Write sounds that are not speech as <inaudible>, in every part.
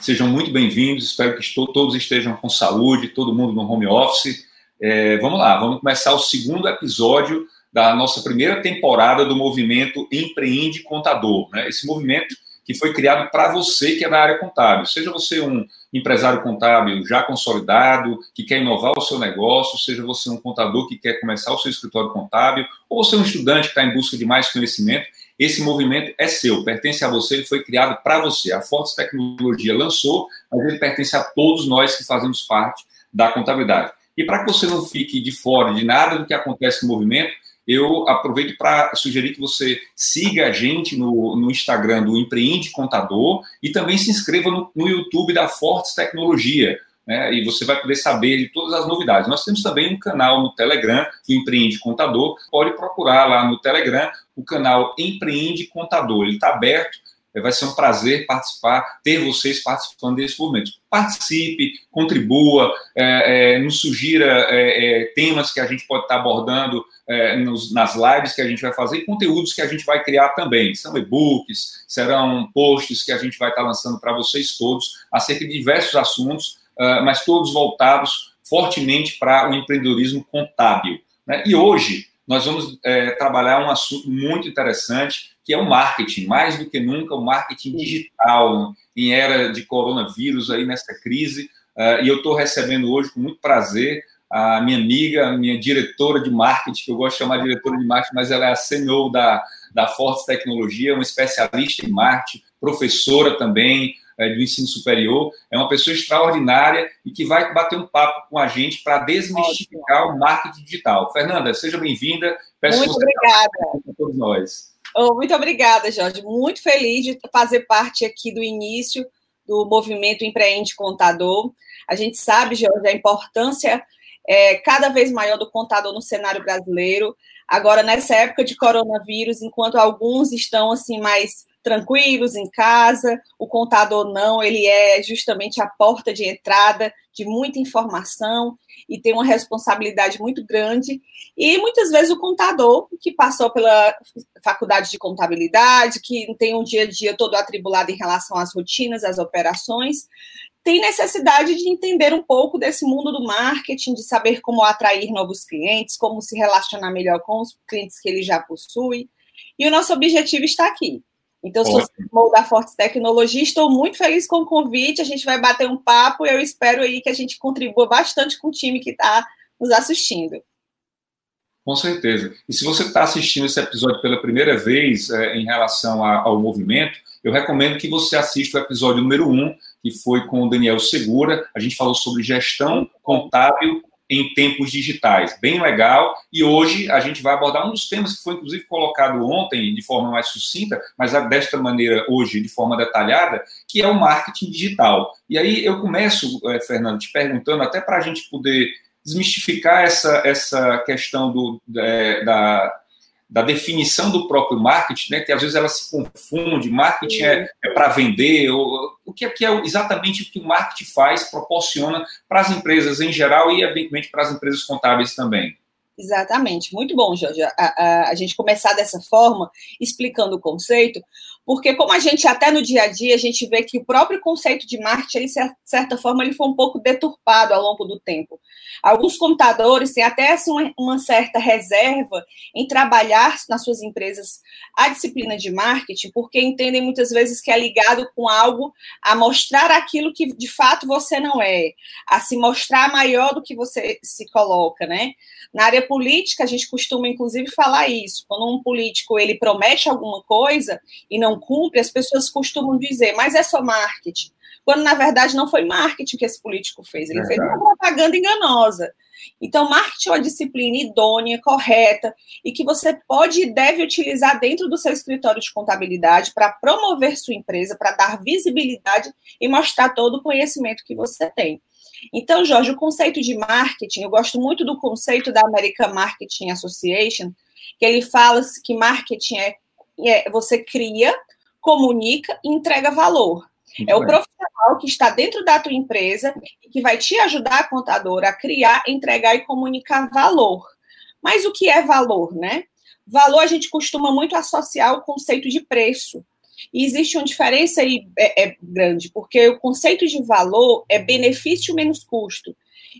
Sejam muito bem-vindos. Espero que todos estejam com saúde, todo mundo no home office. É, vamos lá, vamos começar o segundo episódio da nossa primeira temporada do movimento Empreende Contador. Né? Esse movimento que foi criado para você que é da área contábil. Seja você um empresário contábil já consolidado, que quer inovar o seu negócio, seja você um contador que quer começar o seu escritório contábil, ou você é um estudante que está em busca de mais conhecimento, esse movimento é seu, pertence a você, ele foi criado para você. A Fortes Tecnologia lançou, mas ele pertence a todos nós que fazemos parte da contabilidade. E para que você não fique de fora de nada do que acontece no movimento, eu aproveito para sugerir que você siga a gente no, no Instagram do Empreende Contador e também se inscreva no, no YouTube da Fortes Tecnologia. Né, e você vai poder saber de todas as novidades. Nós temos também um canal no Telegram, Empreende Contador. Pode procurar lá no Telegram o canal Empreende Contador. Ele está aberto é, vai ser um prazer participar, ter vocês participando desse movimento. Participe, contribua, é, é, nos sugira é, é temas que a gente pode estar abordando é, nos, nas lives que a gente vai fazer e conteúdos que a gente vai criar também. São e-books, serão posts que a gente vai estar lançando para vocês todos acerca de diversos assuntos, mas todos voltados fortemente para o empreendedorismo contábil. Né? E hoje nós vamos trabalhar um assunto muito interessante que é o marketing, mais do que nunca o marketing digital, em era de coronavírus, aí nessa crise. Uh, e eu estou recebendo hoje, com muito prazer, a minha amiga, a minha diretora de marketing, que eu gosto de chamar de diretora de marketing, mas ela é a CEO da, da Forte Tecnologia, uma especialista em marketing, professora também é, do ensino superior, é uma pessoa extraordinária e que vai bater um papo com a gente para desmistificar Ótimo. o marketing digital. Fernanda, seja bem-vinda. Muito obrigada. A todos nós. Oh, muito obrigada, Jorge. Muito feliz de fazer parte aqui do início do movimento Empreende Contador. A gente sabe, Jorge, a importância é, cada vez maior do contador no cenário brasileiro. Agora, nessa época de coronavírus, enquanto alguns estão assim mais tranquilos em casa, o contador não, ele é justamente a porta de entrada de muita informação e tem uma responsabilidade muito grande. E muitas vezes o contador, que passou pela faculdade de contabilidade, que tem um dia a dia todo atribulado em relação às rotinas, às operações, tem necessidade de entender um pouco desse mundo do marketing, de saber como atrair novos clientes, como se relacionar melhor com os clientes que ele já possui. E o nosso objetivo está aqui. Então, sou CEO da Forte Tecnologia, estou muito feliz com o convite, a gente vai bater um papo e eu espero aí que a gente contribua bastante com o time que está nos assistindo. Com certeza. E se você está assistindo esse episódio pela primeira vez é, em relação a, ao movimento, eu recomendo que você assista o episódio número 1, um, que foi com o Daniel Segura. A gente falou sobre gestão contábil em tempos digitais. Bem legal. E hoje a gente vai abordar um dos temas que foi, inclusive, colocado ontem de forma mais sucinta, mas desta maneira hoje de forma detalhada, que é o marketing digital. E aí eu começo, eh, Fernando, te perguntando, até para a gente poder desmistificar essa, essa questão do, é, da, da definição do próprio marketing, né, que às vezes ela se confunde, marketing é, é para vender, ou, o que é, que é exatamente o que o marketing faz, proporciona para as empresas em geral e, evidentemente, para as empresas contábeis também. Exatamente, muito bom, Jorge, a, a, a, gente começar dessa forma, explicando o conceito, porque como a gente até no dia a dia, a gente vê que o próprio conceito de marketing, ele, de certa forma, ele foi um pouco deturpado ao longo do tempo. Alguns contadores têm até assim, uma certa reserva em trabalhar nas suas empresas a disciplina de marketing, porque entendem muitas vezes que é ligado com algo a mostrar aquilo que de fato você não é, a se mostrar maior do que você se coloca, né? Na área política, a gente costuma, inclusive, falar isso. Quando um político ele promete alguma coisa e não cumpre, as pessoas costumam dizer, mas é só marketing. Quando, na verdade, não foi marketing que esse político fez, ele fez uma propaganda enganosa. Então, marketing é uma disciplina idônea, correta, e que você pode e deve utilizar dentro do seu escritório de contabilidade para promover sua empresa, para dar visibilidade e mostrar todo o conhecimento que você tem. Então, Jorge, o conceito de marketing, eu gosto muito do conceito da American Marketing Association, que ele fala que marketing é, é você cria, comunica e entrega valor. Muito é bem. o profissional que está dentro da tua empresa e que vai te ajudar, a contadora, a criar, entregar e comunicar valor. Mas o que é valor, né? Valor a gente costuma muito associar o conceito de preço. E existe uma diferença aí é, é grande, porque o conceito de valor é benefício menos custo.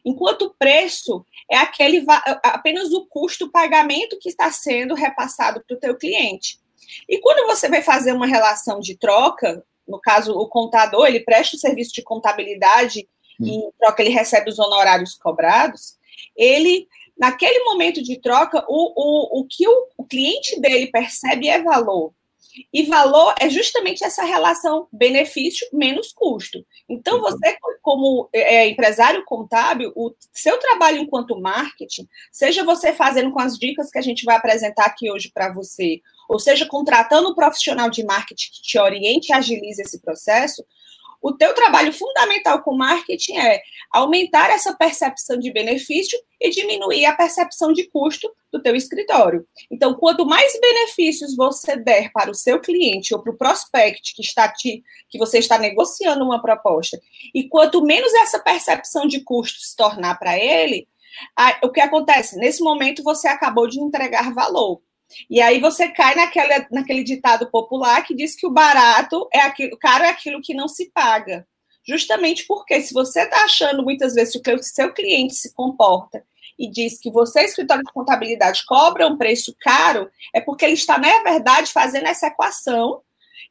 Enquanto o preço é aquele apenas o custo pagamento que está sendo repassado para o teu cliente. E quando você vai fazer uma relação de troca, no caso o contador, ele presta o serviço de contabilidade e em troca ele recebe os honorários cobrados, ele naquele momento de troca, o, o, o que o, o cliente dele percebe é valor. E valor é justamente essa relação benefício menos custo. Então, você, como é, empresário contábil, o seu trabalho enquanto marketing, seja você fazendo com as dicas que a gente vai apresentar aqui hoje para você, ou seja, contratando um profissional de marketing que te oriente e agilize esse processo, o teu trabalho fundamental com marketing é aumentar essa percepção de benefício e diminuir a percepção de custo do teu escritório. Então, quanto mais benefícios você der para o seu cliente ou para o prospect que está te, que você está negociando uma proposta, e quanto menos essa percepção de custo se tornar para ele, o que acontece? Nesse momento você acabou de entregar valor. E aí você cai naquela, naquele ditado popular que diz que o barato é aquilo, caro é aquilo que não se paga. Justamente porque se você está achando muitas vezes que o seu cliente se comporta e diz que você, escritório de contabilidade, cobra um preço caro, é porque ele está, na verdade, fazendo essa equação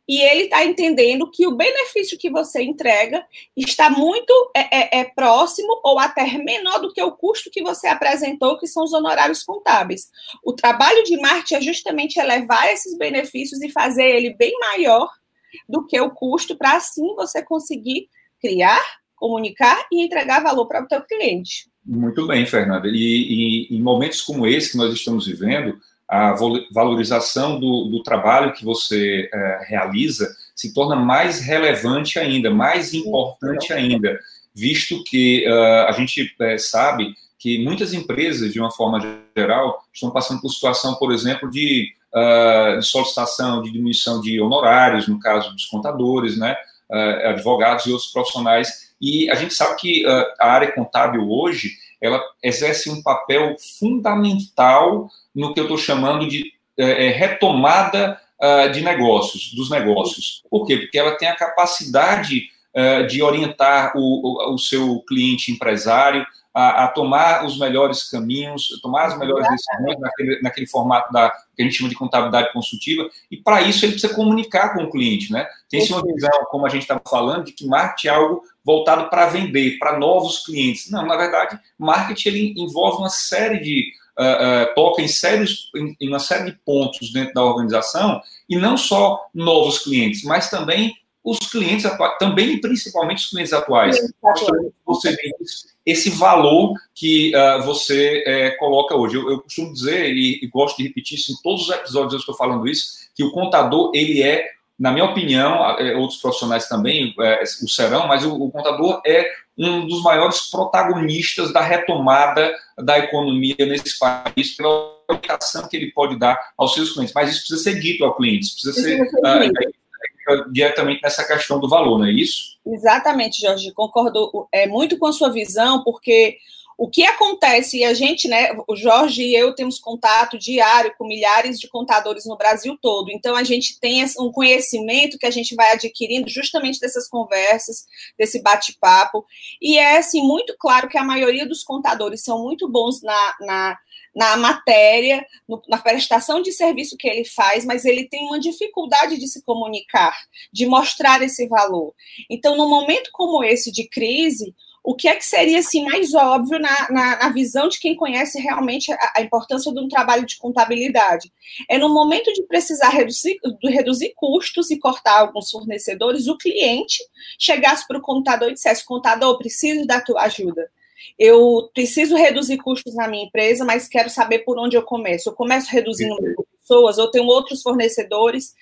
e ele está entendendo que o benefício que você entrega está muito é, é, é, próximo ou até menor do que o custo que você apresentou, que são os honorários contábeis. O trabalho de marketing é justamente elevar esses benefícios e fazer ele bem maior do que o custo, para assim você conseguir criar, comunicar e entregar valor para o seu cliente. Muito bem, Fernanda. E, e em momentos como esse que nós estamos vivendo, a valorização do, do trabalho que você é, realiza se torna mais relevante ainda, mais importante ainda, visto que uh, a gente é, sabe que muitas empresas, de uma forma geral, estão passando por situação, por exemplo, de, uh, de solicitação, de diminuição de honorários, no caso dos contadores, né, uh, advogados e outros profissionais. E a gente sabe que a área contábil hoje ela exerce um papel fundamental no que eu estou chamando de é, é, retomada uh, de negócios, dos negócios. Por quê? Porque ela tem a capacidade uh, de orientar o, o, o, seu cliente empresário a, a, tomar os melhores caminhos, tomar as melhores decisões naquele, naquele formato da que a gente chama de contabilidade consultiva, e para isso ele precisa comunicar com o cliente, né? Tem-se uma visão, como a gente estava falando, de que marketing é algo voltado para vender, para novos clientes. Não, na verdade, marketing ele envolve uma série de uh, uh, toca em, sérios, em, em, uma série de pontos dentro da organização, e não só novos clientes, mas também os clientes atuais, também e principalmente os clientes atuais. Você vê esse valor que uh, você é, coloca hoje. Eu, eu, costumo dizer, e, e, gosto de repetir isso em todos os episódios que eu estou falando isso, que o contador, ele é na minha opinião, é, outros profissionais também é, o serão, mas o, o, contador é um dos maiores protagonistas da retomada da economia nesse país, pela orientação que ele pode dar aos seus clientes. Mas isso precisa ser dito ao cliente, precisa ser uh, diretamente nessa questão do valor, não é isso? Exatamente, Jorge. Concordo é, muito com a sua visão, porque o que acontece, e a gente, né, o Jorge e eu temos contato diário com milhares de contadores no Brasil todo, então a gente tem um conhecimento que a gente vai adquirindo justamente dessas conversas, desse bate-papo, e é, assim, muito claro que a maioria dos contadores são muito bons na, na na matéria, no, na prestação de serviço que ele faz, mas ele tem uma dificuldade de se comunicar, de mostrar esse valor. Então, num momento como esse de crise, o que é que seria assim, mais óbvio na, na, na visão de quem conhece realmente a, a, importância de um trabalho de contabilidade? É no momento de precisar reduzir, de reduzir custos e cortar alguns fornecedores, o cliente chegasse para o contador e dissesse: contador, preciso da tua ajuda. Eu preciso reduzir custos na minha empresa, mas quero saber por onde eu começo. Eu começo reduzindo pessoas, ou tenho outros fornecedores.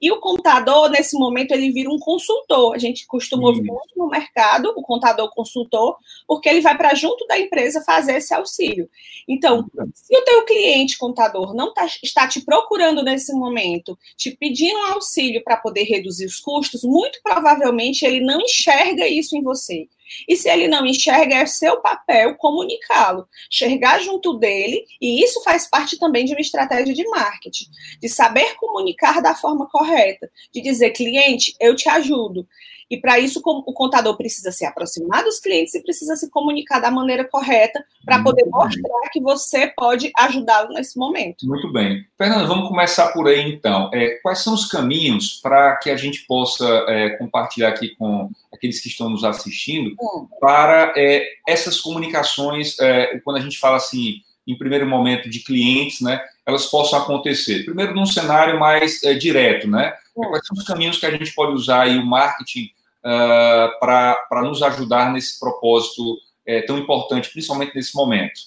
E o contador, nesse momento, ele vira um consultor. A gente costuma ouvir muito no mercado, o contador consultor, porque ele vai para junto da empresa fazer esse auxílio. Então, se o teu cliente contador não tá, está te procurando nesse momento, te pedindo um auxílio para poder reduzir os custos, muito provavelmente ele não enxerga isso em você. E se ele não enxerga, é seu papel comunicá-lo, chegar junto dele, e isso faz parte também de uma estratégia de marketing, de saber comunicar da forma correta, de dizer, cliente, eu te ajudo. E para isso, o contador precisa se aproximar dos clientes e precisa se comunicar da maneira correta para poder mostrar que você pode ajudá-lo nesse momento. Muito bem. Fernanda, vamos começar por aí então. É, quais são os caminhos para que a gente possa é, compartilhar aqui com aqueles que estão nos assistindo hum. para é, essas comunicações, é, quando a gente fala assim, em primeiro momento, de clientes, né? Elas possam acontecer. Primeiro, num cenário mais é, direto, né? Hum. Quais são os caminhos que a gente pode usar aí o marketing uh, para nos ajudar nesse propósito é, tão importante, principalmente nesse momento.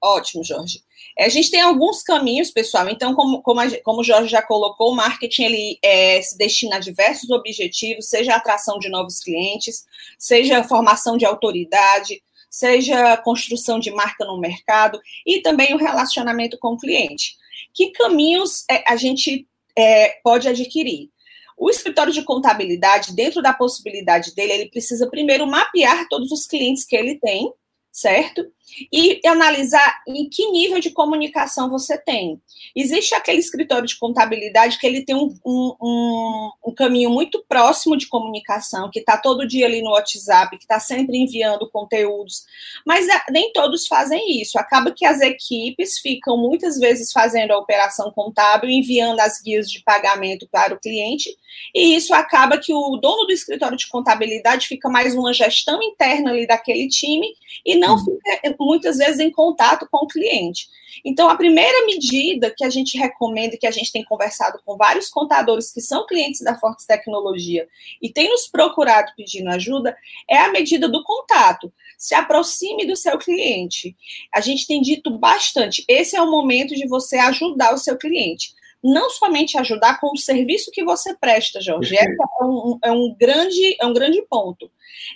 Ótimo, Jorge. É, a gente tem alguns caminhos, pessoal. Então, como, como, a, como o Jorge já colocou, o marketing ele é, se destina a diversos objetivos, seja a atração de novos clientes, seja a formação de autoridade, seja a construção de marca no mercado e também o relacionamento com o cliente. Que caminhos é, a gente é, pode adquirir? O escritório de contabilidade, dentro da possibilidade dele, ele precisa primeiro mapear todos os clientes que ele tem, certo? E analisar em que nível de comunicação você tem. Existe aquele escritório de contabilidade que ele tem um, um, um, um caminho muito próximo de comunicação, que está todo dia ali no WhatsApp, que está sempre enviando conteúdos, mas nem todos fazem isso. Acaba que as equipes ficam muitas vezes fazendo a operação contábil, enviando as guias de pagamento para o cliente, e isso acaba que o dono do escritório de contabilidade fica mais uma gestão interna ali daquele time e não uhum. fica muitas vezes em contato com o cliente. Então, a primeira medida que a gente recomenda, que a gente tem conversado com vários contadores que são clientes da Fortes Tecnologia e têm nos procurado pedindo ajuda, é a medida do contato. Se aproxime do seu cliente. A gente tem dito bastante, esse é o momento de você ajudar o seu cliente não somente ajudar com o serviço que você presta, Jorge. Esse é um, é um, grande, é um grande ponto.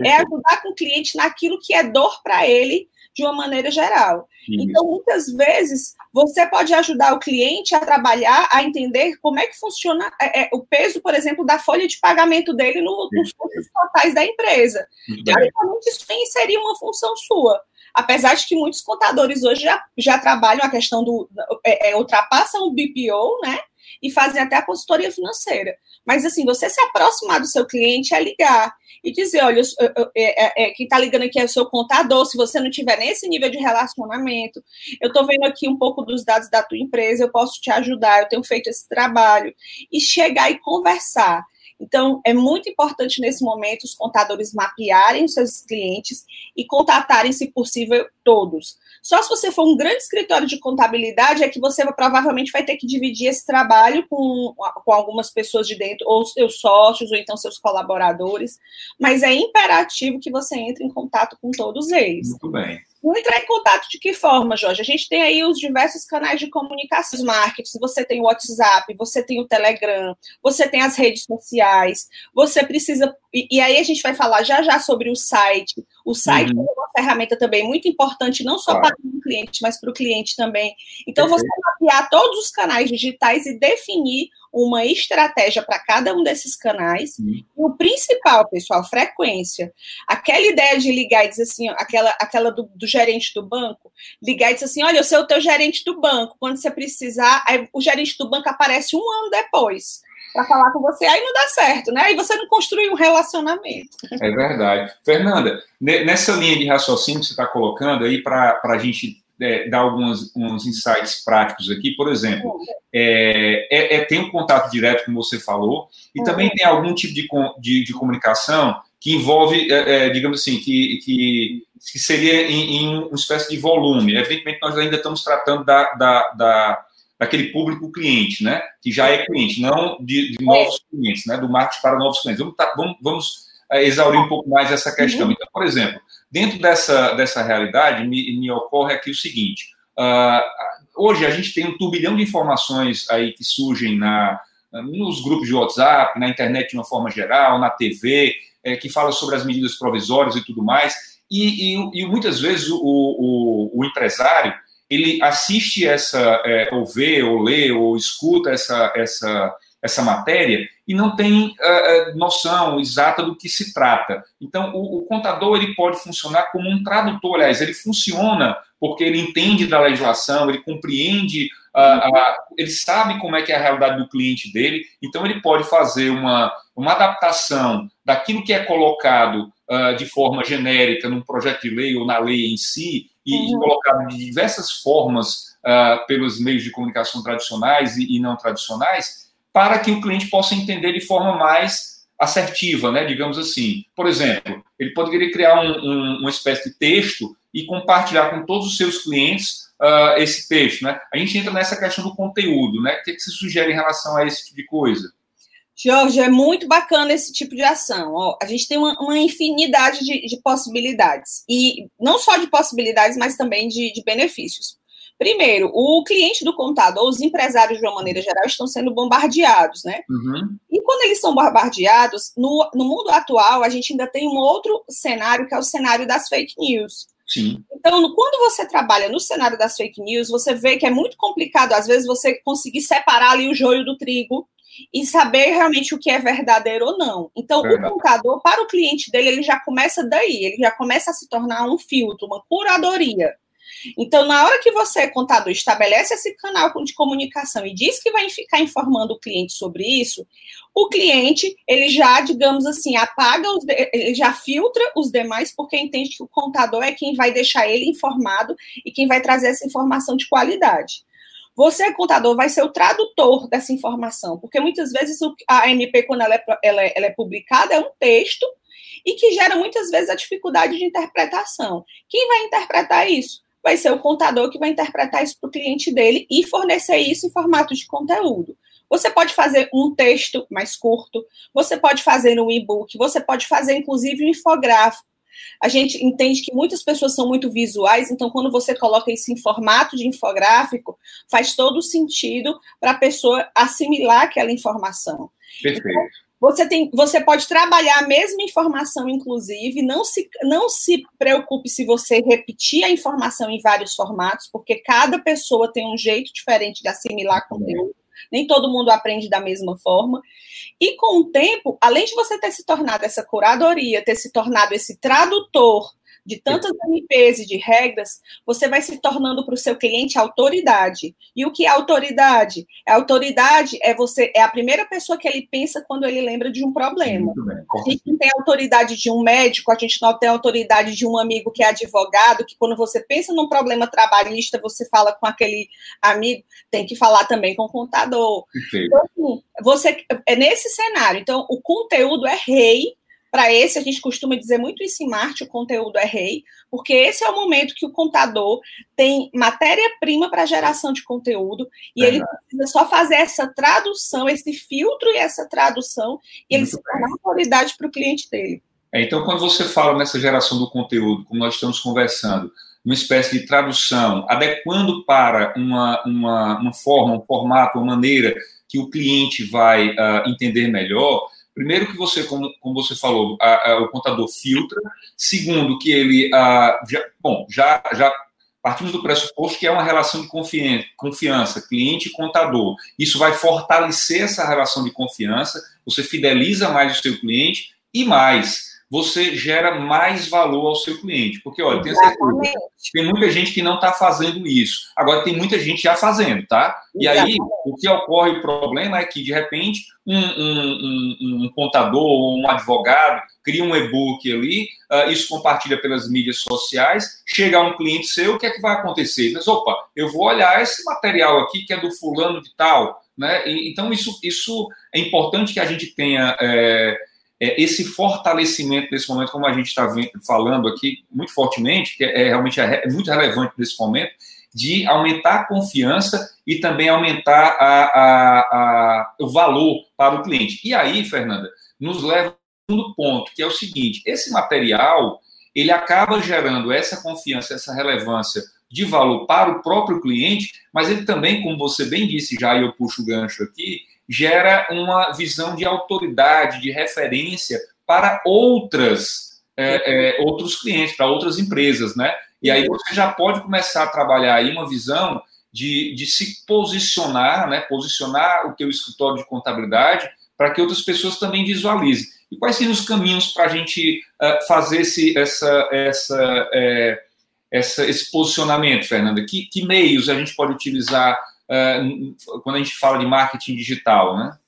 É ajudar com o cliente naquilo que é dor para ele de uma maneira geral. Isso. Então, muitas vezes, você pode ajudar o cliente a trabalhar, a entender como é que funciona é, é, o peso, por exemplo, da folha de pagamento dele no, nos custos totais da empresa. Teoricamente, isso seria uma função sua. Apesar de que muitos contadores hoje já, já trabalham a questão do. É, é, ultrapassam o BPO, né? E fazem até a consultoria financeira. Mas, assim, você se aproximar do seu cliente é ligar e dizer: olha, eu, eu, é, é, quem está ligando aqui é o seu contador. Se você não tiver nesse nível de relacionamento, eu estou vendo aqui um pouco dos dados da tua empresa, eu posso te ajudar, eu tenho feito esse trabalho. E chegar e conversar. Então, é muito importante nesse momento os contadores mapearem os seus clientes e contatarem, se possível, todos. Só se você for um grande escritório de contabilidade é que você provavelmente vai ter que dividir esse trabalho com, com algumas pessoas de dentro, ou seus sócios, ou então seus colaboradores, mas é imperativo que você entre em contato com todos eles. Muito bem. Vou entrar em contato de que forma, Jorge? A gente tem aí os diversos canais de comunicação, os marketing, você tem o WhatsApp, você tem o Telegram, você tem as redes sociais, você precisa. E, e aí a gente vai falar já já sobre o site. O site uhum. é uma ferramenta também muito importante, não só claro. para o cliente, mas para o cliente também. Então, você mapear todos os canais digitais e definir uma estratégia para cada um desses canais. Uhum. E o principal, pessoal, frequência. Aquela ideia de ligar e dizer assim, aquela, aquela do, do, gerente do banco, ligar e dizer assim: olha, eu sou o teu gerente do banco. Quando você precisar, aí o gerente do banco aparece um ano depois para falar com você, aí não dá certo, né? Aí você não construi um relacionamento. É verdade. Fernanda, nessa linha de raciocínio que você está colocando aí para a gente é, dar alguns uns insights práticos aqui. Por exemplo, é, é, é, tem um contato direto, como você falou, e uhum. também tem algum tipo de, de, de comunicação que envolve, é, é, digamos assim, que, que, que seria em, em, uma espécie de volume. Evidentemente, nós ainda estamos tratando da, da, da daquele público cliente, né? Que já é cliente, não de, de novos clientes, né? Do marketing para novos clientes. Vamos, tá, vamos, vamos exaurir um pouco mais essa questão. Uhum. Então, por exemplo, Dentro dessa, dessa realidade, me, me ocorre aqui o seguinte: uh, hoje a gente tem um turbilhão de informações aí que surgem na, nos grupos de WhatsApp, na internet de uma forma geral, na TV, é, que fala sobre as medidas provisórias e tudo mais. E, e, e muitas vezes o, o, o, empresário ele assiste essa, é, ou vê, ou lê, ou escuta essa, essa essa matéria e não tem uh, noção exata do que se trata. Então, o, o, contador ele pode funcionar como um tradutor, aliás, ele funciona porque ele entende da legislação, ele compreende, uh, uh, ele sabe como é que é a realidade do cliente dele, então ele pode fazer uma, uma adaptação daquilo que é colocado de forma genérica num projeto de lei ou na lei em si, e, uhum. colocado de diversas formas pelos meios de comunicação tradicionais e, e não tradicionais, para que o cliente possa entender de forma mais assertiva, né? digamos assim. Por exemplo, ele poderia criar um, um, uma espécie de texto e compartilhar com todos os seus clientes uh, esse texto. Né? A gente entra nessa questão do conteúdo. Né? O que, é que você sugere em relação a esse tipo de coisa? Jorge, é muito bacana esse tipo de ação. Ó, a gente tem uma, uma infinidade de, de, possibilidades. E não só de possibilidades, mas também de, de benefícios. Primeiro, o cliente do contador, os empresários de uma maneira geral, estão sendo bombardeados, né? Uhum. E quando eles são bombardeados, no, no mundo atual, a gente ainda tem um outro cenário, que é o cenário das fake news. Sim. Então, quando você trabalha no cenário das fake news, você vê que é muito complicado, às vezes, você conseguir separar ali o joio do trigo e saber realmente o que é verdadeiro ou não. Então, o contador, para o cliente dele, ele já começa daí, ele já começa a se tornar um filtro, uma curadoria. Então, na hora que você, contador, estabelece esse canal de comunicação e diz que vai ficar informando o cliente sobre isso, o cliente, ele já, digamos assim, apaga, os, ele já filtra os demais, porque entende que o contador é quem vai deixar ele informado e quem vai trazer essa informação de qualidade. Você, contador, vai ser o tradutor dessa informação, porque muitas vezes a MP, quando ela é, ela é, ela é publicada, é um texto e que gera muitas vezes a dificuldade de interpretação. Quem vai interpretar isso? Vai ser o contador que vai interpretar isso para o cliente dele e fornecer isso em formato de conteúdo. Você pode fazer um texto mais curto, você pode fazer um e-book, você pode fazer inclusive um infográfico. A gente entende que muitas pessoas são muito visuais, então quando você coloca isso em formato de infográfico, faz todo sentido para a pessoa assimilar aquela informação. Perfeito. Então, você, tem, você pode trabalhar a mesma informação, inclusive, não se, não se preocupe se você repetir a informação em vários formatos, porque cada pessoa tem um jeito diferente de assimilar conteúdo. Nem todo mundo aprende da mesma forma. E com o tempo, além de você ter se tornado essa curadoria, ter se tornado esse tradutor de tantas MPs e de regras, você vai se tornando para o seu cliente autoridade. E o que é autoridade? A autoridade é você é a primeira pessoa que ele pensa quando ele lembra de um problema. A gente não tem autoridade de um médico, a gente não tem autoridade de um amigo que é advogado, que quando você pensa num problema trabalhista, você fala com aquele amigo, tem que falar também com o contador. Então, assim, você é nesse cenário. Então, o conteúdo é rei para esse, a gente costuma dizer muito isso em Marte, o conteúdo é rei, porque esse é o momento que o contador tem matéria-prima para geração de conteúdo e é ele precisa só fazer essa tradução, esse filtro e essa tradução, e ele muito se torna autoridade para o cliente dele. É, então, quando você fala nessa geração do conteúdo, como nós estamos conversando, uma espécie de tradução, adequando para uma, uma, uma forma, um formato, uma maneira que o cliente vai uh, entender melhor, Primeiro que você, como, como você falou, a, a, o contador filtra. Segundo que ele, a, já, bom, já, já partimos do pressuposto que é uma relação de confiança, confiança cliente e contador. Isso vai fortalecer essa relação de confiança. Você fideliza mais o seu cliente e mais você gera mais valor ao seu cliente. Porque, olha, tem, certeza, tem muita gente que não está fazendo isso. Agora, tem muita gente já fazendo, tá? E aí, o que ocorre, o problema é que, de repente, um, um, um, um contador ou um advogado cria um e-book ali, uh, isso compartilha pelas mídias sociais, chega a um cliente seu, o que é que vai acontecer? Mas, opa, eu vou olhar esse material aqui que é do fulano de tal, né? E, então, isso, isso é importante que a gente tenha... É, é, esse fortalecimento nesse momento, como a gente está falando aqui muito fortemente, que é, é realmente é, é, muito relevante nesse momento, de aumentar a confiança e também aumentar a, a, a, o valor para o cliente. E aí, Fernanda, nos leva segundo ponto, que é o seguinte: esse material ele acaba gerando essa confiança, essa relevância de valor para o próprio cliente, mas ele também, como você bem disse já, e eu puxo o gancho aqui, gera uma visão de autoridade, de referência para outras, é, é, outros clientes, para outras empresas, né? E aí você já pode começar a trabalhar aí uma visão de, de se posicionar, né, posicionar o teu escritório de contabilidade para que outras pessoas também visualizem. E quais seriam os caminhos para a gente uh, fazer esse, essa, essa, é, essa, esse posicionamento, Fernanda? Que, que, meios a gente pode utilizar quando a gente fala de marketing digital, né?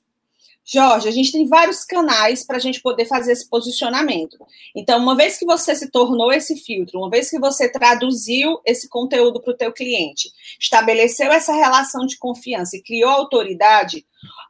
Jorge, a gente tem vários canais para a gente poder fazer esse posicionamento. Então, uma vez que você se tornou esse filtro, uma vez que você traduziu esse conteúdo para o teu cliente, estabeleceu essa relação de confiança e criou autoridade,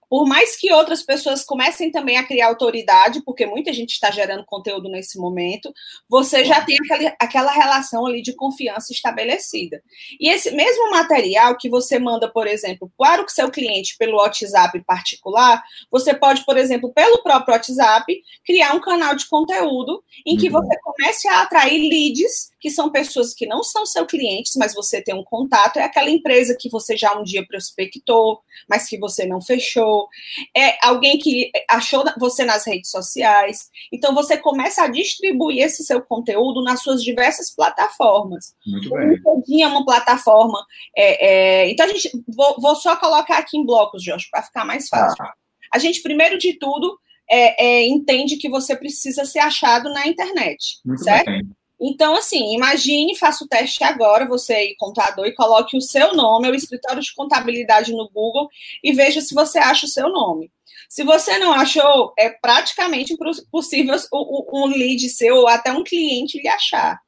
por mais que outras pessoas comecem também a criar autoridade, porque muita gente está gerando conteúdo nesse momento, você já tem aquela, aquela relação ali de confiança estabelecida. E esse mesmo material que você manda, por exemplo, para o seu cliente pelo WhatsApp particular, você pode, por exemplo, pelo próprio WhatsApp, criar um canal de conteúdo em que uhum. você comece a atrair leads que são pessoas que não são seus clientes, mas você tem um contato, é aquela empresa que você já um dia prospectou, mas que você não fechou, é alguém que achou você nas redes sociais. Então você começa a distribuir esse seu conteúdo nas suas diversas plataformas. Muito bem. O LinkedIn é uma plataforma. É, é, então a gente vou, vou, só colocar aqui em blocos, Jorge, para ficar mais fácil. Ah. A gente, primeiro de tudo, é, é, entende que você precisa ser achado na internet. Muito certo? Bem. Então, assim, imagine, faça o teste agora, você contador, e coloque o seu nome, o escritório de contabilidade no Google, e veja se você acha o seu nome. Se você não achou, é praticamente impossível um lead seu ou até um cliente lhe achar.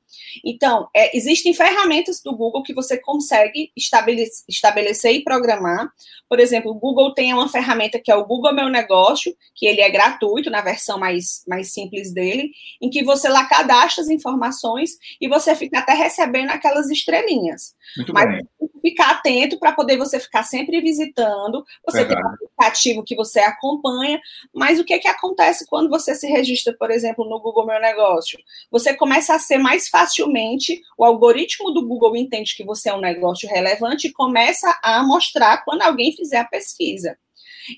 Então, é, existem ferramentas do Google que você consegue estabelecer, estabelecer e programar. Por exemplo, o Google tem uma ferramenta que é o Google Meu Negócio, que ele é gratuito na versão mais, mais simples dele, em que você lá cadastra as informações e você fica até recebendo aquelas estrelinhas. Muito Mas bem. ficar atento para poder você ficar sempre visitando. Você Verdade. tem um aplicativo que você acompanha, mas o que, que acontece quando você se registra, por exemplo, no Google Meu Negócio? Você começa a ser mais facilmente, o algoritmo do Google entende que você é um negócio relevante e começa a mostrar quando alguém fizer a pesquisa.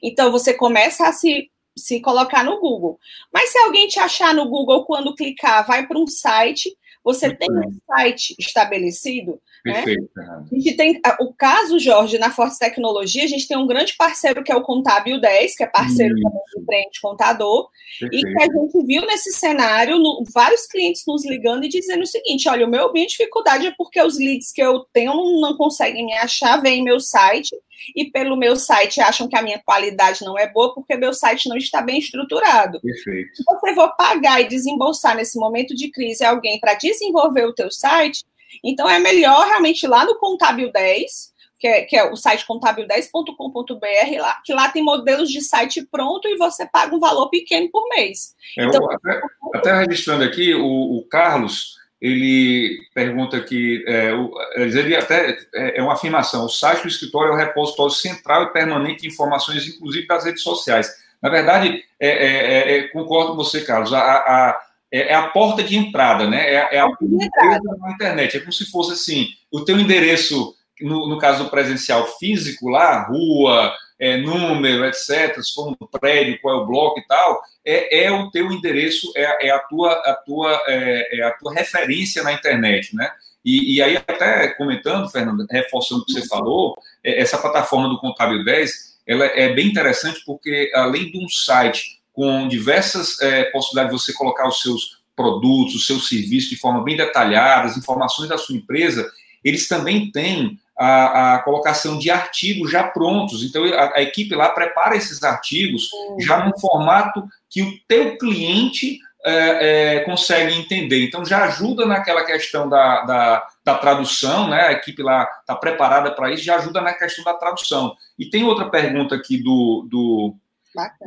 Então, você começa a se, se colocar no Google. Mas se alguém te achar no Google, quando clicar, vai para um site, você Muito tem bem. um site estabelecido, né? Perfeito. Né? A gente tem o caso, Jorge, na Forte Tecnologia, a gente tem um grande parceiro que é o Contábil 10, que é parceiro Isso. também do Frente Contador, Perfeito. e que a gente viu nesse cenário no, vários clientes nos ligando e dizendo o seguinte: olha, o meu minha dificuldade é porque os leads que eu tenho não, conseguem me achar, vem em meu site e pelo meu site acham que a minha qualidade não é boa porque meu site não está bem estruturado. Perfeito. Se você for pagar e desembolsar nesse momento de crise alguém para desenvolver o teu site, então é melhor realmente ir lá no Contábil 10, que é, que é o site contábil10.com.br, lá, que lá tem modelos de site pronto e você paga um valor pequeno por mês. É, então, até, até, registrando aqui, o, o, Carlos, ele pergunta aqui, é, ele até é, é uma afirmação, o site do escritório é o repositório central e permanente de informações, inclusive das redes sociais. Na verdade, é, é, é concordo com você, Carlos, a, a é, é, a porta de entrada, né? É, é a porta na internet. É como se fosse assim, o teu endereço, no, no caso do presencial físico, lá, rua, é, número, etc., se for um prédio, qual é o bloco e tal, é, é o teu endereço, é, é a, tua, a, tua, é, é, a tua referência na internet, né? E, e aí, até comentando, Fernando, reforçando o que você falou, é, essa plataforma do Contábil 10, ela é bem interessante porque, além de um site com diversas é, possibilidades de você colocar os seus produtos, os seus serviços de forma bem detalhada, as informações da sua empresa, eles também têm a, a colocação de artigos já prontos. Então, a, a, equipe lá prepara esses artigos uhum. já no formato que o teu cliente é, é, consegue entender. Então, já ajuda naquela questão da, da, da tradução, né? A equipe lá está preparada para isso, já ajuda na questão da tradução. E tem outra pergunta aqui do, do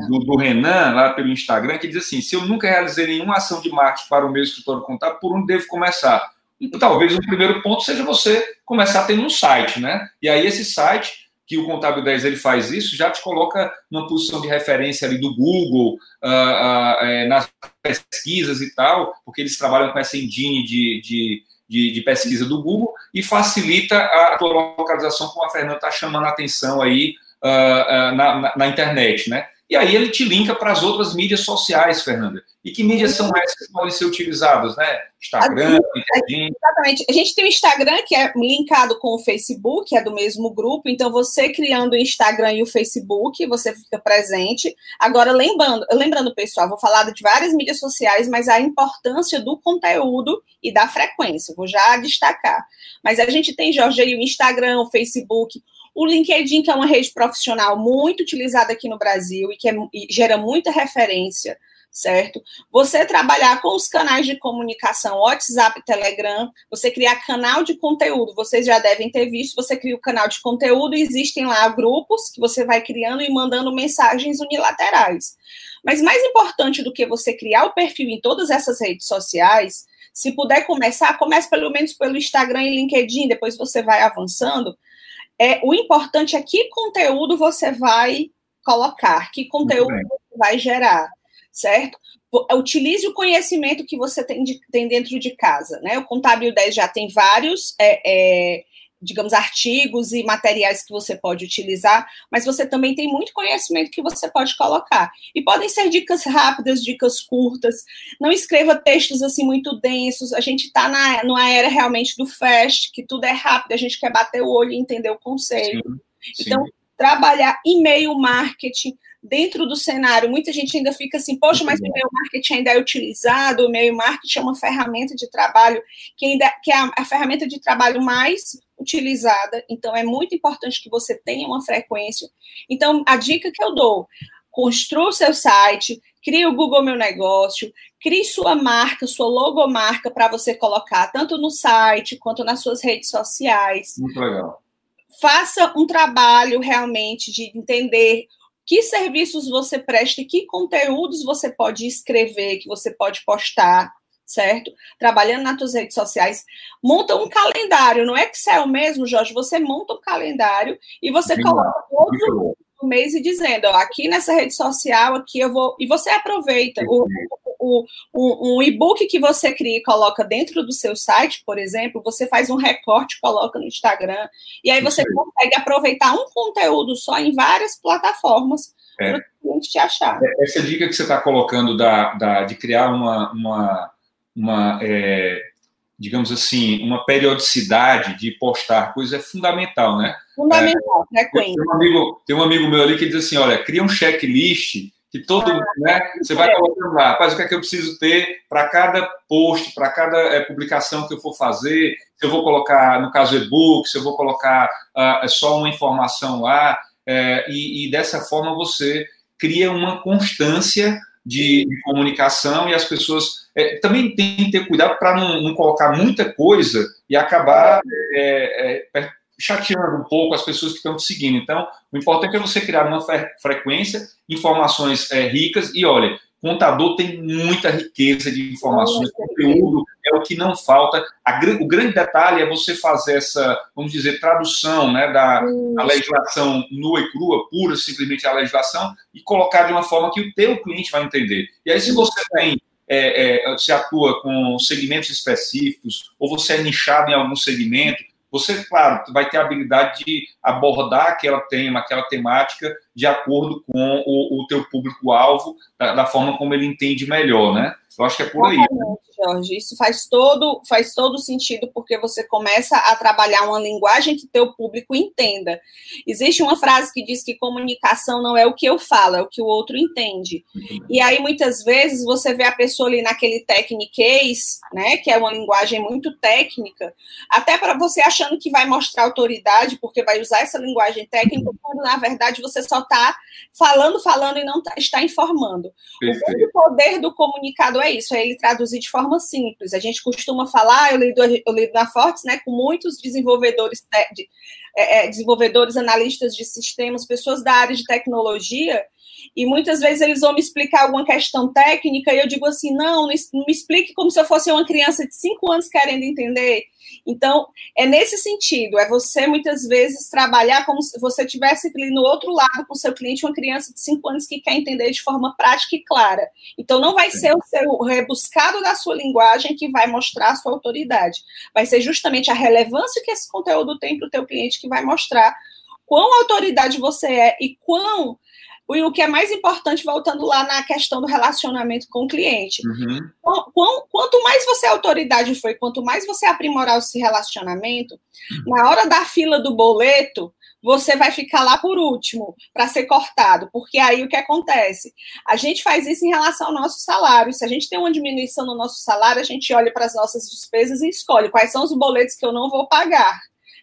do, do, Renan, lá pelo Instagram, que diz assim: se eu nunca realizei nenhuma ação de marketing para o meu escritório contábil, por onde devo começar? E talvez o primeiro ponto seja você começar tendo um site, né? E aí esse site que o Contábil 10 ele faz isso, já te coloca numa posição de referência ali do Google, uh, uh, é, nas pesquisas e tal, porque eles trabalham com essa engine de, de, de, de pesquisa do Google e facilita a tua localização, como a Fernanda está chamando a atenção aí uh, na, na, na internet, né? E aí ele te linka para as outras mídias sociais, Fernanda. E que mídias são essas que podem ser utilizadas, né? Instagram, LinkedIn. Exatamente. A gente tem o Instagram, que é linkado com o Facebook, é do mesmo grupo. Então, você criando o Instagram e o Facebook, você fica presente. Agora, lembrando, lembrando, pessoal, vou falar de várias mídias sociais, mas a importância do conteúdo e da frequência. Vou já destacar. Mas a gente tem, Jorge, aí o Instagram, o Facebook, o LinkedIn, que é uma rede profissional muito utilizada aqui no Brasil e que é, e gera muita referência, certo? Você trabalhar com os canais de comunicação, WhatsApp, Telegram, você criar canal de conteúdo, vocês já devem ter visto, você cria o canal de conteúdo existem lá grupos que você vai criando e mandando mensagens unilaterais. Mas mais importante do que você criar o perfil em todas essas redes sociais, se puder começar, comece pelo menos pelo Instagram e LinkedIn, depois você vai avançando é, o importante é que conteúdo você vai colocar, que conteúdo você vai gerar, certo? Utilize o conhecimento que você tem, de, tem dentro de casa, né? O Contábil 10 já tem vários é, é, digamos, artigos e materiais que você pode utilizar, mas você também tem muito conhecimento que você pode colocar. E podem ser dicas rápidas, dicas curtas. Não escreva textos assim muito densos. A gente está na numa era realmente do fast, que tudo é rápido, a gente quer bater o olho e entender o conceito. Sim, então, sim. trabalhar e-mail marketing dentro do cenário, muita gente ainda fica assim, poxa, mas o e-mail marketing ainda é utilizado, o e-mail marketing é uma ferramenta de trabalho que ainda que é a, a ferramenta de trabalho mais utilizada, então é muito importante que você tenha uma frequência. Então, a dica que eu dou, construa o seu site, crie o Google Meu Negócio, crie sua marca, sua logomarca para você colocar tanto no site quanto nas suas redes sociais. Muito legal. Faça um trabalho realmente de entender que serviços você presta e que conteúdos você pode escrever, que você pode postar, certo? Trabalhando nas suas redes sociais, monta um calendário, no Excel mesmo, Jorge, você monta um calendário e você Sim, coloca todos o mês e dizendo, ó, aqui nessa rede social, aqui eu vou, e você aproveita o, o, o, um e-book que você cria e coloca dentro do seu site, por exemplo, você faz um recorte, coloca no Instagram, e aí você consegue aproveitar um conteúdo só em várias plataformas é. para o cliente te achar. É, essa dica que você está colocando da, da, de criar uma, uma, uma é, digamos assim, uma periodicidade de postar coisas é fundamental, né? Fundamental, é, frequente. Tem um, amigo, tem um amigo meu ali que diz assim, olha, cria um checklist que todo, ah, né, você vai colocando lá, faz o que é que eu preciso ter para cada post, para cada é, publicação que eu for fazer, se eu vou colocar, no caso, e-book, se eu vou colocar uh, só uma informação lá, é, e, e, dessa forma você cria uma constância de, de comunicação e as pessoas é, também tem que ter cuidado para não, não, colocar muita coisa e acabar é, é, chateando um pouco as pessoas que estão te seguindo. Então, o importante é você criar uma frequência, informações é, ricas e olha, contador tem muita riqueza de informações, conteúdo é o que não falta. A, o grande detalhe é você fazer essa, vamos dizer, tradução né, da, da legislação nua e crua, pura, simplesmente a legislação, e colocar de uma forma que o teu cliente vai entender. E aí, se você tem é, é, se atua com segmentos específicos, ou você é nichado em algum segmento, você, claro, vai ter a habilidade de abordar aquela tema, aquela temática, de acordo com o, o teu público-alvo, da, da, forma como ele entende melhor, né? Eu acho que é por aí. Jorge, isso faz todo, faz todo sentido, porque você começa a trabalhar uma linguagem que teu público entenda. Existe uma frase que diz que comunicação não é o que eu falo, é o que o outro entende. E aí, muitas vezes, você vê a pessoa ali naquele techniquez, né, que é uma linguagem muito técnica, até para você achando que vai mostrar autoridade, porque vai usar essa linguagem técnica, uhum. quando, na verdade, você só está falando, falando e não tá, está informando. Perfeito. O poder do comunicador é isso, é ele traduzir de forma simples. A gente costuma falar, eu lido, eu lido na Fortes, né, com muitos desenvolvedores, de, é, é, desenvolvedores, analistas de sistemas, pessoas da área de tecnologia, e muitas vezes eles vão me explicar alguma questão técnica e eu digo assim: não, não me explique como se eu fosse uma criança de cinco anos querendo entender. Então, é nesse sentido, é você muitas vezes trabalhar como se você tivesse no outro lado com o seu cliente uma criança de cinco anos que quer entender de forma prática e clara. Então, não vai ser o seu rebuscado da sua linguagem que vai mostrar a sua autoridade. Vai ser justamente a relevância que esse conteúdo tem para o teu cliente que vai mostrar quão autoridade você é e quão e o que é mais importante, voltando lá na questão do relacionamento com o cliente. Uhum. Quanto mais você autoridade foi, quanto mais você aprimorar esse relacionamento, uhum. na hora da fila do boleto, você vai ficar lá por último para ser cortado, porque aí o que acontece? A gente faz isso em relação ao nosso salário. Se a gente tem uma diminuição no nosso salário, a gente olha para as nossas despesas e escolhe quais são os boletos que eu não vou pagar.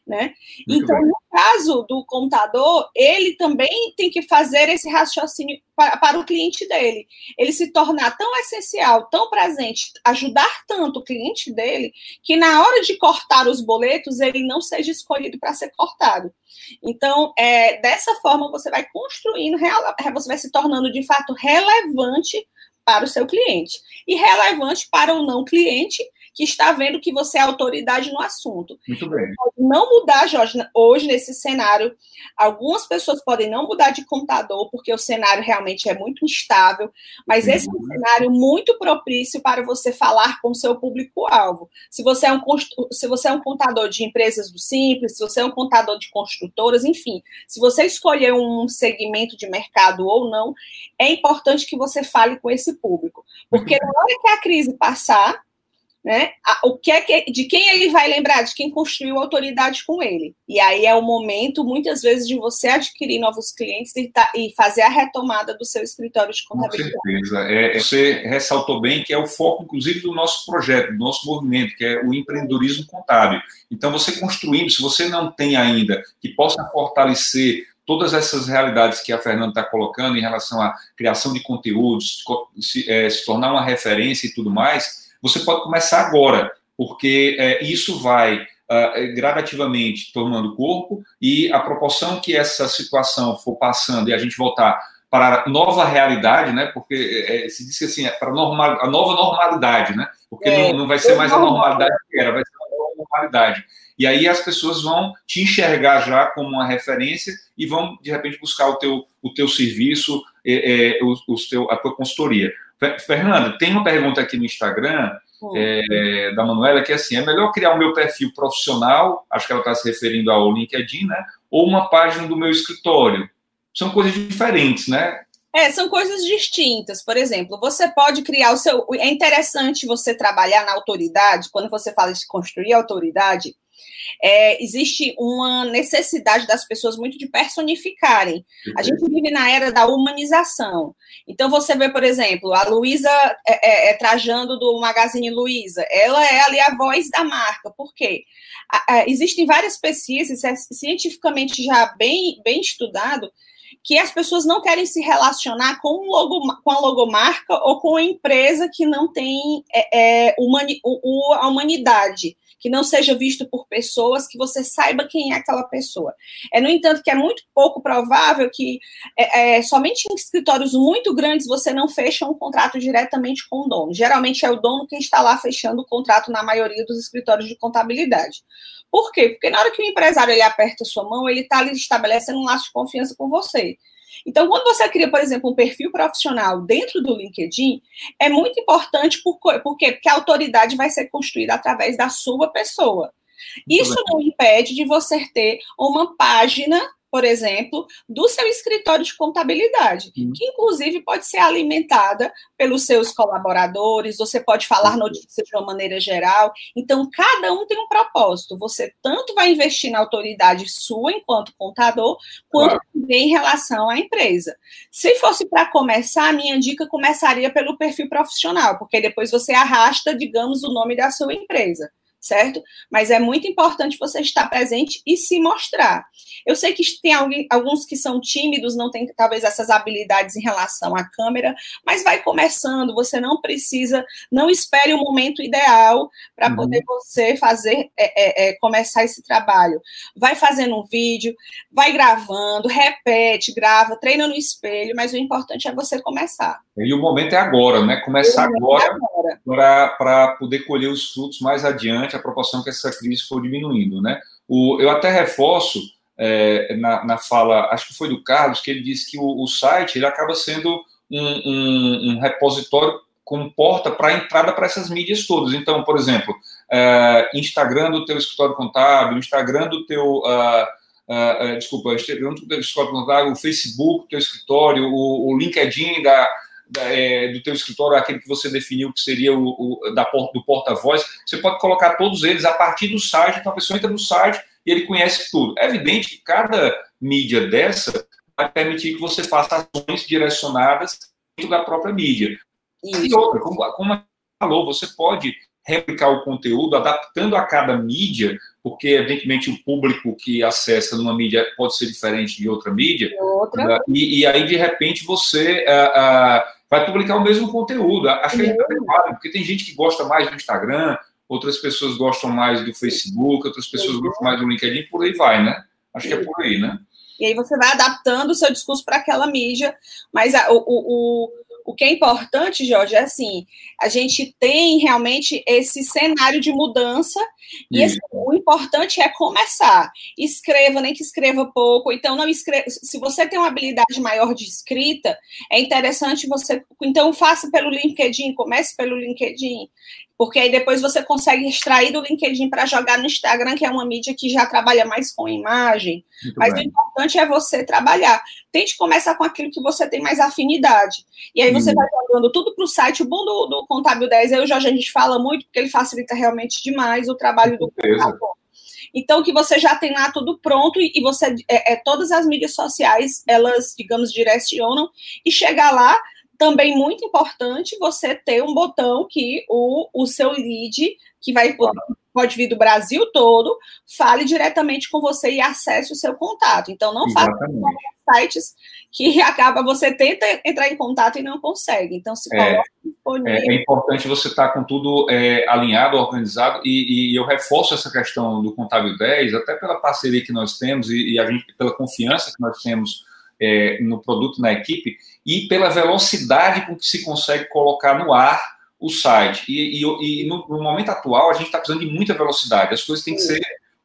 Né? então, bem. no caso do contador, ele também tem que fazer esse raciocínio para, para, o cliente dele. Ele se tornar tão essencial, tão presente, ajudar tanto o cliente dele, que na hora de cortar os boletos, ele não seja escolhido para ser cortado. Então, é, dessa forma, você vai construindo, você vai se tornando de fato relevante para o seu cliente e relevante para o não cliente que está vendo que você é autoridade no assunto. Muito bem. Não mudar, Jorge, hoje nesse cenário. Algumas pessoas podem não mudar de contador, porque o cenário realmente é muito instável, mas uhum. esse é um cenário muito propício para você falar com o seu público-alvo. Se você é um se você é um contador de empresas do simples, se você é um contador de construtoras, enfim, se você escolher um segmento de mercado ou não, é importante que você fale com esse público. Porque na hora que a crise passar, né? O que é que, de quem ele vai lembrar? De quem construiu autoridade com ele. E aí é o momento, muitas vezes, de você adquirir novos clientes e, tá, e fazer a retomada do seu escritório de contabilidade. Com certeza. É, é, você ressaltou bem que é o foco, inclusive, do nosso projeto, do nosso movimento, que é o empreendedorismo contábil. Então, você construindo, se você não tem ainda, que possa fortalecer todas essas realidades que a Fernanda está colocando em relação à criação de conteúdos, se, é, se tornar uma referência e tudo mais você pode começar agora, porque é, isso vai uh, gradativamente tomando corpo e a proporção que essa situação for passando e a gente voltar para a nova realidade, né? Porque é, se diz assim, é para normal, a nova normalidade, né? Porque é, não, não vai ser mais a normalidade que era, vai ser a nova normalidade. E aí as pessoas vão te enxergar já como uma referência e vão, de repente, buscar o teu, o teu serviço, é, é, o, o teu, a tua consultoria. Fernando, tem uma pergunta aqui no Instagram hum. é, da Manuela que é assim: é melhor criar o meu perfil profissional, acho que ela está se referindo ao LinkedIn, né? Ou uma página do meu escritório? São coisas diferentes, né? É, são coisas distintas. Por exemplo, você pode criar o seu. É interessante você trabalhar na autoridade, quando você fala de construir autoridade, é, existe uma necessidade das pessoas muito de personificarem. A gente vive na era da humanização. Então, você vê, por exemplo, a Luísa é, é, é trajando do Magazine Luiza. Ela é ali a voz da marca. Por quê? A, a, existem várias pesquisas, é cientificamente já bem, bem estudado, que as pessoas não querem se relacionar com, um logo, com a logomarca ou com a empresa que não tem é, é, humani, o, a humanidade que não seja visto por pessoas, que você saiba quem é aquela pessoa. É, no entanto, que é muito pouco provável que é, é, somente em escritórios muito grandes você não fecha um contrato diretamente com o dono. Geralmente é o dono quem está lá fechando o contrato na maioria dos escritórios de contabilidade. Por quê? Porque na hora que o empresário ele aperta a sua mão, ele está estabelecendo um laço de confiança com você. Então, quando você cria, por exemplo, um perfil profissional dentro do LinkedIn, é muito importante por, por quê? Porque a autoridade vai ser construída através da sua pessoa. Isso não impede de você ter uma página por exemplo, do seu escritório de contabilidade, que inclusive pode ser alimentada pelos seus colaboradores, você pode falar notícias de uma maneira geral. Então, cada um tem um propósito. Você tanto vai investir na autoridade sua enquanto contador, quanto também em relação à empresa. Se fosse para começar, a minha dica começaria pelo perfil profissional, porque depois você arrasta, digamos, o nome da sua empresa certo? Mas é muito importante você estar presente e se mostrar. Eu sei que tem alguns que são tímidos, não tem talvez essas habilidades em relação à câmera, mas vai começando, você não precisa, não espere o momento ideal para uhum. poder você fazer, é, é, é, começar esse trabalho. Vai fazendo um vídeo, vai gravando, repete, grava, treina no espelho, mas o importante é você começar. E o momento é agora, né? Começar agora, agora. para poder colher os frutos mais adiante, a proporção que essa crise for diminuindo, né? O, eu até reforço é, na, na, fala, acho que foi do Carlos, que ele disse que o, o site ele acaba sendo um, um, um repositório com porta para entrada para essas mídias todas. Então, por exemplo, é, Instagram do teu escritório contábil, Instagram do teu, uh, uh, uh, desculpa, Instagram, o teu escritório, o Facebook, o teu escritório, o, o LinkedIn da, é, do teu escritório, aquele que você definiu que seria o, o da, do porta-voz, você pode colocar todos eles a partir do site, então a pessoa entra no site e ele conhece tudo. É evidente que cada mídia dessa vai permitir que você faça ações direcionadas dentro da própria mídia. Isso. E outra, como, como falou, você pode replicar o conteúdo adaptando a cada mídia, porque evidentemente o público que acessa numa mídia pode ser diferente de outra mídia. Outra. E, e aí, de repente, você uh, uh, vai publicar o mesmo conteúdo. Acho que é adequado, porque tem gente que gosta mais do Instagram, outras pessoas gostam mais do Facebook, outras pessoas gostam mais do LinkedIn, por aí vai, né? Acho que é por aí, né? E aí você vai adaptando o seu discurso para aquela mídia, mas a, o, o, o que é importante, Jorge, é assim, a gente tem realmente esse cenário de mudança e esse, o importante é começar. Escreva, nem que escreva pouco, então não escreva, se você tem uma habilidade maior de escrita, é interessante você, então faça pelo LinkedIn, comece pelo LinkedIn, porque aí depois você consegue extrair do LinkedIn para jogar no Instagram, que é uma mídia que já trabalha mais com imagem. Muito Mas bem. o importante é você trabalhar. Tente começar com aquilo que você tem mais afinidade. E aí você hum. vai jogando tudo para o site. O bom do, do Contábil 10, eu já a gente fala muito, porque ele facilita realmente demais o trabalho do contador. Então, que você já tem lá tudo pronto e, você, é, é, todas as mídias sociais, elas, digamos, direcionam e chegar lá, também muito importante você ter um botão que o, o seu lead, que vai pode vir do Brasil todo, fale diretamente com você e acesse o seu contato. Então, não faça sites que <laughs> acaba, você tenta entrar em contato e não consegue. Então, se é, coloca é, é, importante você estar com tudo é, alinhado, organizado, e, e, eu reforço essa questão do Contábil 10, até pela parceria que nós temos e, e a gente, pela confiança que nós temos é, no produto, na equipe, e pela velocidade com que se consegue colocar no ar o site. E, e, e no, no, momento atual, a gente está precisando de muita velocidade, as coisas têm que ser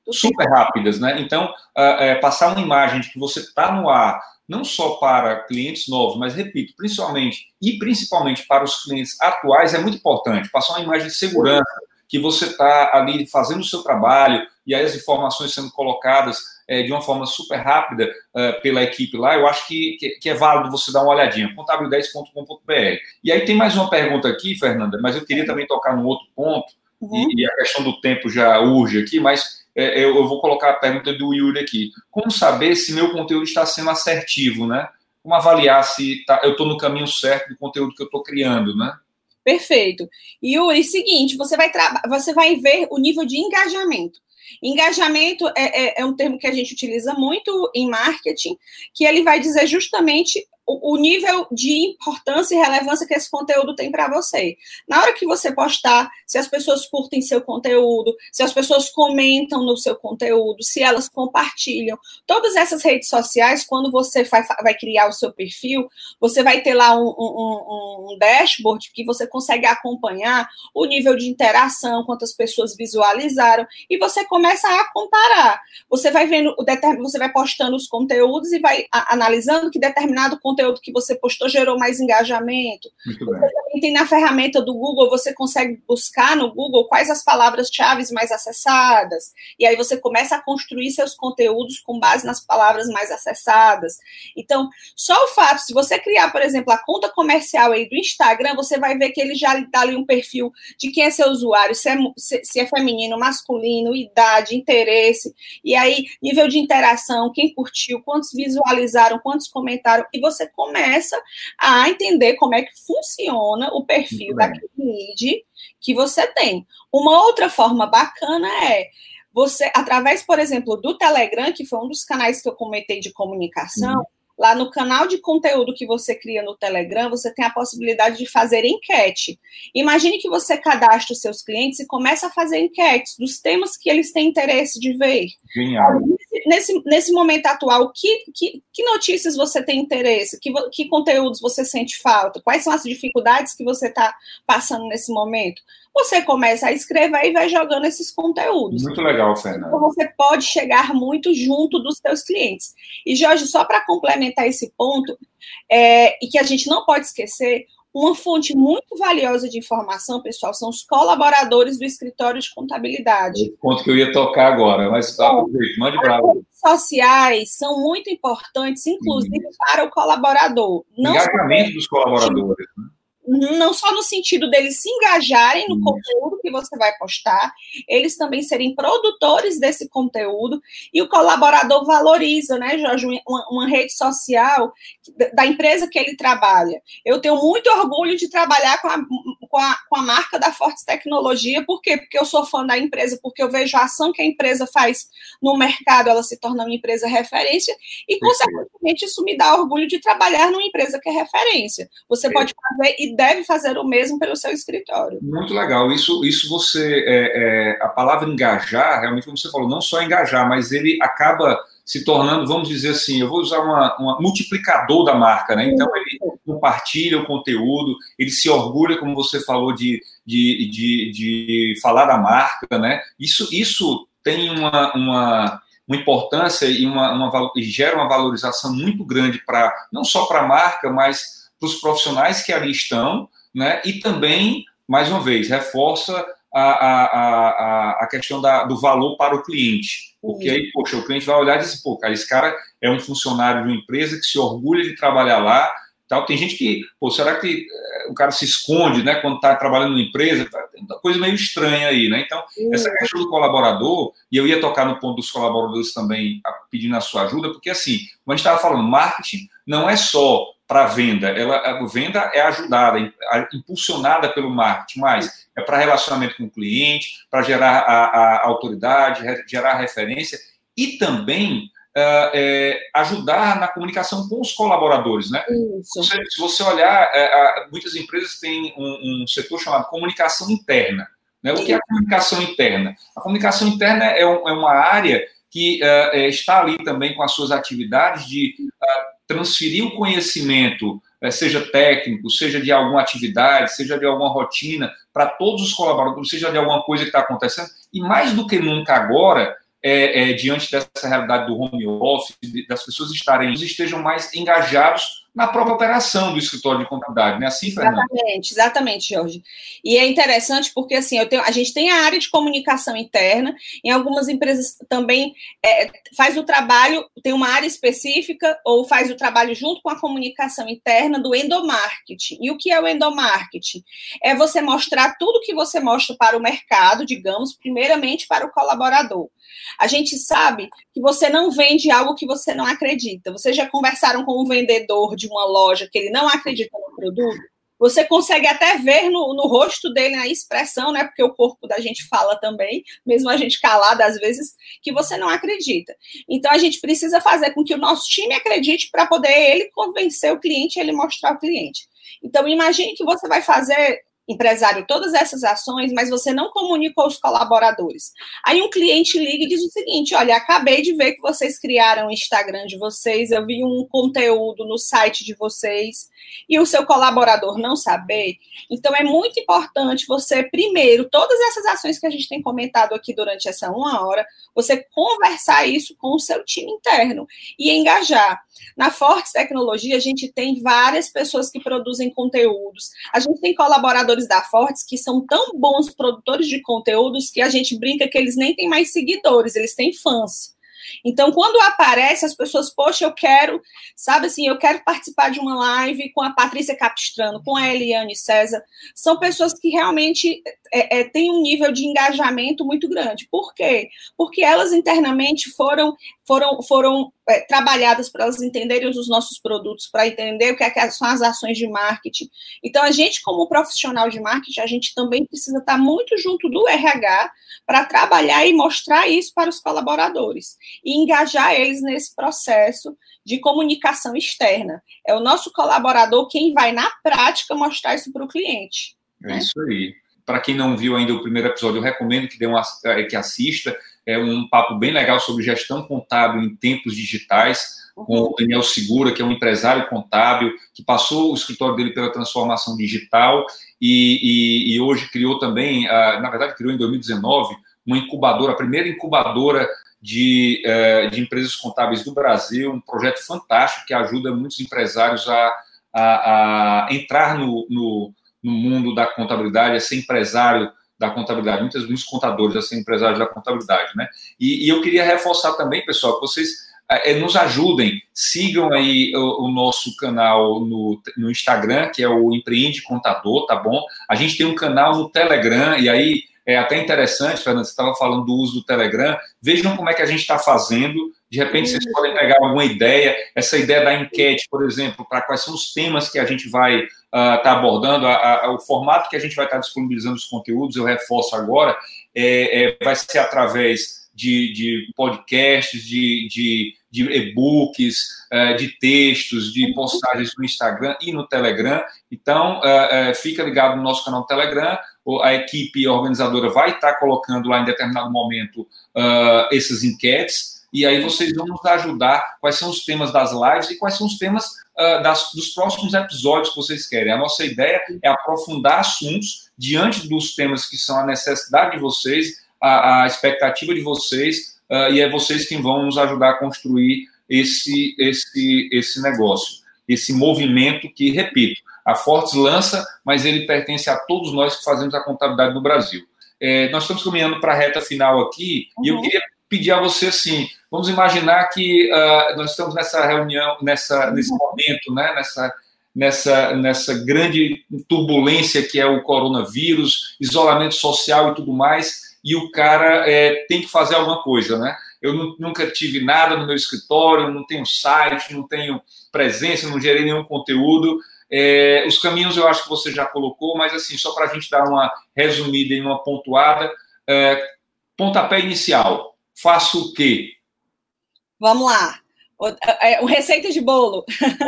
super rápidas, né? Então, uh, passar uma imagem de que você está no ar, não só para clientes novos, mas repito, principalmente e principalmente para os clientes atuais, é muito importante. Passar uma imagem de segurança, que você está ali fazendo o seu trabalho e aí as informações sendo colocadas é, de uma forma super rápida uh, pela equipe lá, eu acho que, que, que, é válido você dar uma olhadinha, contábil10.com.br. E aí tem mais uma pergunta aqui, Fernanda, mas eu queria também tocar num outro ponto, uhum. e, e, a questão do tempo já urge aqui, mas é, eu, eu, vou colocar a pergunta do Yuri aqui. Como saber se meu conteúdo está sendo assertivo, né? Como avaliar se tá, eu estou no caminho certo do conteúdo que eu estou criando, né? Perfeito. Yuri, seguinte, você vai, você vai ver o nível de engajamento. Engajamento é, é, é, um termo que a gente utiliza muito em marketing, que ele vai dizer justamente o, nível de importância e relevância que esse conteúdo tem para você. Na hora que você postar, se as pessoas curtem seu conteúdo, se as pessoas comentam no seu conteúdo, se elas compartilham, todas essas redes sociais, quando você vai, vai criar o seu perfil, você vai ter lá um, um, um dashboard que você consegue acompanhar o nível de interação, quantas pessoas visualizaram, e você começa a comparar. Você vai vendo, você vai postando os conteúdos e vai analisando que determinado conteúdo conteúdo que você postou gerou mais engajamento. Muito bem. Você também tem na ferramenta do Google, você consegue buscar no Google quais as palavras-chave mais acessadas. E aí você começa a construir seus conteúdos com base nas palavras mais acessadas. Então, só o fato, se você criar, por exemplo, a conta comercial aí do Instagram, você vai ver que ele já dá ali um perfil de quem é seu usuário, se é, se é feminino, masculino, idade, interesse, e aí nível de interação, quem curtiu, quantos visualizaram, quantos comentaram, e você você começa a entender como é que funciona o perfil daquele lead que você tem. Uma outra forma bacana é você, através, por exemplo, do Telegram, que foi um dos canais que eu comentei de comunicação, uhum. Lá no canal de conteúdo que você cria no Telegram, você tem a possibilidade de fazer enquete. Imagine que você cadastra os seus clientes e começa a fazer enquetes dos temas que eles têm interesse de ver. Genial. Nesse, nesse momento atual, que, que, que notícias você tem interesse? Que, que conteúdos você sente falta? Quais são as dificuldades que você está passando nesse momento? você começa a escrever e vai jogando esses conteúdos. Muito legal, Fernanda. Então, você pode chegar muito junto dos seus clientes. E, Jorge, só para complementar esse ponto, é, e que a gente não pode esquecer, Uma fonte muito valiosa de informação, pessoal, são os colaboradores do escritório de contabilidade. O ponto que eu ia tocar agora, mas tá, mande para sociais são muito importantes, inclusive uhum. para o colaborador. Não Engajamento dos colaboradores. Né? Não só no sentido deles se engajarem no conteúdo que você vai postar, eles também serem produtores desse conteúdo e o colaborador valoriza, né, Jorge, uma, uma, rede social da empresa que ele trabalha. Eu tenho muito orgulho de trabalhar com a, com a, com a marca da Fortes Tecnologia, por quê? Porque eu sou fã da empresa, porque eu vejo a ação que a empresa faz no mercado, ela se torna uma empresa referência e, consequentemente, isso me dá orgulho de trabalhar numa empresa que é referência. Você pode fazer e deve fazer o mesmo pelo seu escritório. Muito legal. Isso, isso você, é, é, a palavra engajar, realmente, como você falou, não só engajar, mas ele acaba se tornando, vamos dizer assim, eu vou usar uma, uma multiplicador da marca, né? Então ele compartilha o conteúdo, ele se orgulha, como você falou, de, de, de, de falar da marca, né? Isso, isso tem uma, uma, uma importância e uma, uma, gera uma valorização muito grande para não só para a marca, mas para os profissionais que ali estão, né? E também, mais uma vez, reforça a, a, a, a questão da, do valor para o cliente. Porque aí, poxa, o cliente vai olhar e dizer, pô, cara, esse cara é um funcionário de uma empresa que se orgulha de trabalhar lá. Tal. Tem gente que, pô, será que é, o cara se esconde, né, quando está trabalhando numa empresa? Tá, tem uma coisa meio estranha aí, né? Então, essa questão do colaborador, e eu ia tocar no ponto dos colaboradores também, pedindo a sua ajuda, porque assim, como a gente estava falando, marketing não é só para venda. Ela, a venda é ajudada, impulsionada pelo marketing, mas é para relacionamento com o cliente, para gerar a, a, autoridade, gerar referência e também uh, é, ajudar na comunicação com os colaboradores, né? Você, se você olhar, é, muitas empresas têm um, um, setor chamado comunicação interna. Né? O que é a comunicação interna? A comunicação interna é, um, é uma área que uh, está ali também com as suas atividades de uh, transferir o conhecimento, eh, seja técnico, seja de alguma atividade, seja de alguma rotina, para todos os colaboradores, seja de alguma coisa que está acontecendo. E mais do que nunca agora, é, é, diante dessa realidade do home office, das pessoas estarem, estejam mais engajados na própria operação do escritório de contabilidade, né? Assim, Fernando? Exatamente, exatamente, Jorge. E é interessante porque assim, eu tenho, a gente tem a área de comunicação interna, em algumas empresas também é, faz o trabalho, tem uma área específica, ou faz o trabalho junto com a comunicação interna do endomarketing. E o que é o endomarketing? É você mostrar tudo que você mostra para o mercado, digamos, primeiramente para o colaborador. A gente sabe que você não vende algo que você não acredita. Vocês já conversaram com um vendedor de uma loja que ele não acredita no produto? Você consegue até ver no, no rosto dele a expressão, né? Porque o corpo da gente fala também, mesmo a gente calada às vezes, que você não acredita. Então a gente precisa fazer com que o nosso time acredite para poder ele convencer o cliente ele mostrar ao cliente. Então imagine que você vai fazer empresário todas essas ações, mas você não comunicou aos colaboradores. Aí um cliente liga e diz o seguinte: olha, acabei de ver que vocês criaram o Instagram de vocês, eu vi um conteúdo no site de vocês e o seu colaborador não saber. Então é muito importante você, primeiro, todas essas ações que a gente tem comentado aqui durante essa uma hora, você conversar isso com o seu time interno e engajar. Na Fortes Tecnologia, a gente tem várias pessoas que produzem conteúdos. A gente tem colaboradores da Fortes que são tão bons produtores de conteúdos que a gente brinca que eles nem têm mais seguidores, eles têm fãs. Então, quando aparece, as pessoas, poxa, eu quero, sabe assim, eu quero participar de uma live com a Patrícia Capistrano, com a Eliane César. São pessoas que realmente é, é, têm um nível de engajamento muito grande. Por quê? Porque elas internamente foram, foram, foram é, trabalhadas para elas entenderem os nossos produtos, para entender o que, é que são as ações de marketing. Então, a gente, como profissional de marketing, a gente também precisa estar muito junto do RH para trabalhar e mostrar isso para os colaboradores e engajar eles nesse processo de comunicação externa. É o nosso colaborador quem vai, na prática, mostrar isso para o cliente. É né? isso aí. Para quem não viu ainda o primeiro episódio, eu recomendo que, dê uma, é, que assista. É um papo bem legal sobre gestão contábil em tempos digitais, com o Daniel Segura, que é um empresário contábil, que passou o escritório dele pela transformação digital e, e, e hoje criou também, na verdade, criou em 2019, uma incubadora, a primeira incubadora de, uh, de empresas contábeis do Brasil, um projeto fantástico que ajuda muitos empresários a, a, a entrar no, no, no, mundo da contabilidade, a ser empresário da contabilidade, muitos, muitos contadores a ser empresários da contabilidade, né? E, e eu queria reforçar também, pessoal, que vocês é, nos ajudem, sigam aí o, o nosso canal no, no, Instagram, que é o Empreende Contador, tá bom? A gente tem um canal no Telegram, e aí é até interessante, Fernando, você estava falando do uso do Telegram, vejam como é que a gente está fazendo, de repente vocês podem pegar alguma ideia, essa ideia da enquete, por exemplo, para quais são os temas que a gente vai estar uh, tá abordando, a, a, o formato que a gente vai estar tá disponibilizando os conteúdos, eu reforço agora, é, é, vai ser através de, de podcasts, de, de, de e-books, uh, de textos, de postagens no Instagram e no Telegram. Então, uh, fica ligado no nosso canal no Telegram, a equipe organizadora vai estar colocando lá em determinado momento essas enquetes, e aí vocês vão nos ajudar quais são os temas das lives e quais são os temas uh, das, dos próximos episódios que vocês querem. A nossa ideia é aprofundar assuntos diante dos temas que são a necessidade de vocês, a, a expectativa de vocês, uh, e é vocês que vão nos ajudar a construir esse, esse, esse negócio, esse movimento que, repito, a Fortes lança, mas ele pertence a todos nós que fazemos a contabilidade no Brasil. É, nós estamos caminhando para a reta final aqui, uhum. e eu uhum. queria pedir a você assim, vamos imaginar que uh, nós estamos nessa reunião, nessa, nesse uhum. momento, né, nessa, nessa, nessa grande turbulência que é o coronavírus, isolamento social e tudo mais, e o cara é, tem que fazer alguma coisa, né? Eu nunca tive nada no meu escritório, não tenho site, não tenho presença, não gerei nenhum conteúdo. É, os caminhos eu acho que você já colocou, mas assim, só para a gente dar uma resumida e uma pontuada. É, pontapé inicial. Faço o quê? Vamos lá. O, é, o receita de bolo.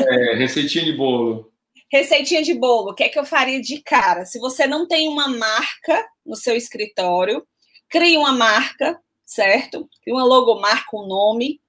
É, receitinha de bolo. Receitinha de bolo. O que é que eu faria de cara? Se você não tem uma marca no seu escritório, crie uma marca, certo? Crie uma logomarca, um nome.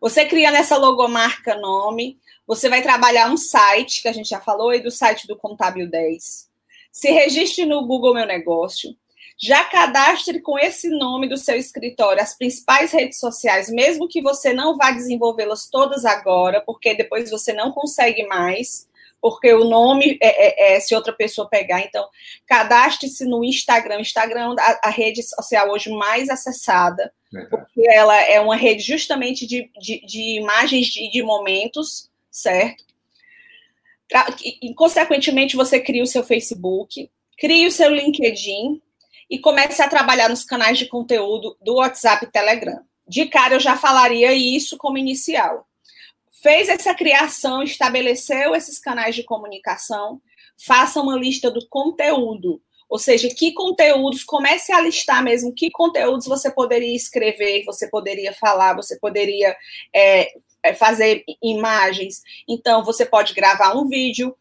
Você cria nessa logomarca nome, você vai trabalhar um site, que a gente já falou aí do site do Contábil 10. Se registre no Google Meu Negócio. Já cadastre com esse nome do seu escritório as principais redes sociais, mesmo que você não vá desenvolvê-las todas agora, porque depois você não consegue mais porque o nome é, é, é, se outra pessoa pegar. Então, cadastre-se no Instagram. Instagram é a, a, rede social hoje mais acessada, porque ela é uma rede justamente de, de, de imagens de, de momentos, certo? E, consequentemente, você cria o seu Facebook, cria o seu LinkedIn e comece a trabalhar nos canais de conteúdo do WhatsApp e Telegram. De cara, eu já falaria isso como inicial fez essa criação, estabeleceu esses canais de comunicação, faça uma lista do conteúdo. Ou seja, que conteúdos, comece a listar mesmo que conteúdos você poderia escrever, você poderia falar, você poderia é, fazer imagens. Então, você pode gravar um vídeo,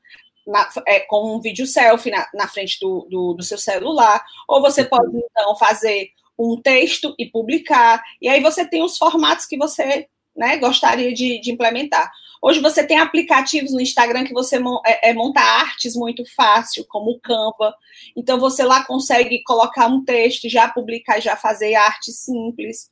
na, é, com um vídeo selfie na, na frente do, do, do, seu celular, ou você pode, então, fazer um texto e publicar. E aí você tem os formatos que você né, gostaria de, de, implementar. Hoje você tem aplicativos no Instagram que você é, é, monta artes muito fácil, como o Canva. Então você lá consegue colocar um texto já publicar já fazer arte simples.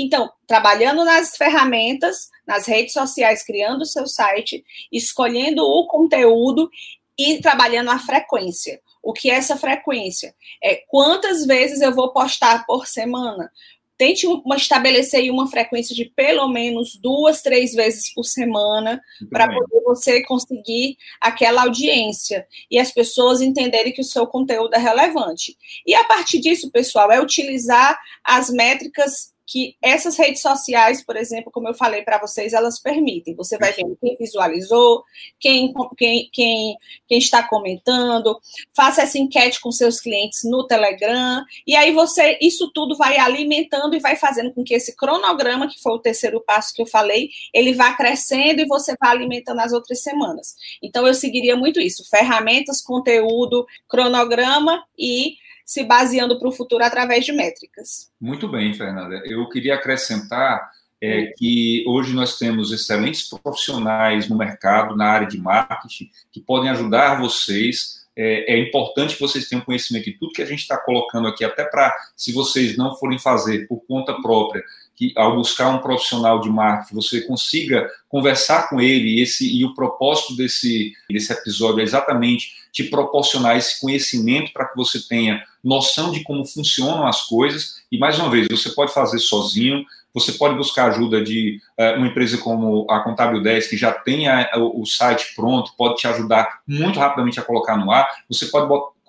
Então, trabalhando nas ferramentas, nas redes sociais, criando o seu site, escolhendo o conteúdo e trabalhando a frequência. O que é essa frequência? É quantas vezes eu vou postar por semana? tente uma, estabelecer uma frequência de pelo menos duas, três vezes por semana para poder você conseguir aquela audiência e as pessoas entenderem que o seu conteúdo é relevante. E a partir disso, pessoal, é utilizar as métricas que essas redes sociais, por exemplo, como eu falei para vocês, elas permitem. Você vai vendo quem visualizou, quem, quem, quem, quem está comentando, faça essa enquete com seus clientes no Telegram, e aí você, isso tudo vai alimentando e vai fazendo com que esse cronograma, que foi o terceiro passo que eu falei, ele vá crescendo e você vá alimentando as outras semanas. Então, eu seguiria muito isso: ferramentas, conteúdo, cronograma e se baseando para o futuro através de métricas. Muito bem, Fernanda. Eu queria acrescentar é, que hoje nós temos excelentes profissionais no mercado, na área de marketing, que podem ajudar vocês. É, é importante que vocês tenham conhecimento de tudo que a gente está colocando aqui, até para, se vocês não forem fazer por conta própria, que ao buscar um profissional de marketing, você consiga conversar com ele e, esse, e o propósito desse, desse episódio é exatamente te proporcionar esse conhecimento para que você tenha noção de como funcionam as coisas. E, mais uma vez, você pode fazer sozinho, você pode buscar ajuda de uh, uma empresa como a Contábil 10, que já tem a, o, o, site pronto, pode te ajudar muito rapidamente a colocar no ar. Você pode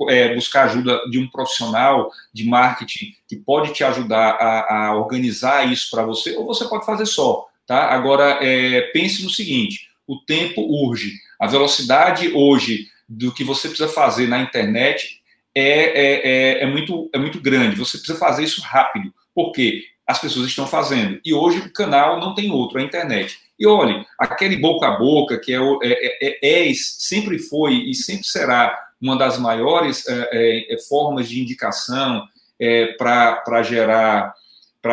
é, buscar ajuda de um profissional de marketing que pode te ajudar a, a organizar isso para você, ou você pode fazer só. Tá? Agora, é, pense no seguinte: o tempo urge. A velocidade hoje do que você precisa fazer na internet é, é, é, é, muito, é muito grande. Você precisa fazer isso rápido. Por quê? As pessoas estão fazendo. E hoje o canal não tem outro, é a internet. E olhe, aquele boca a boca, que é, é, é, é sempre foi e sempre será uma das maiores é, formas de indicação para gerar,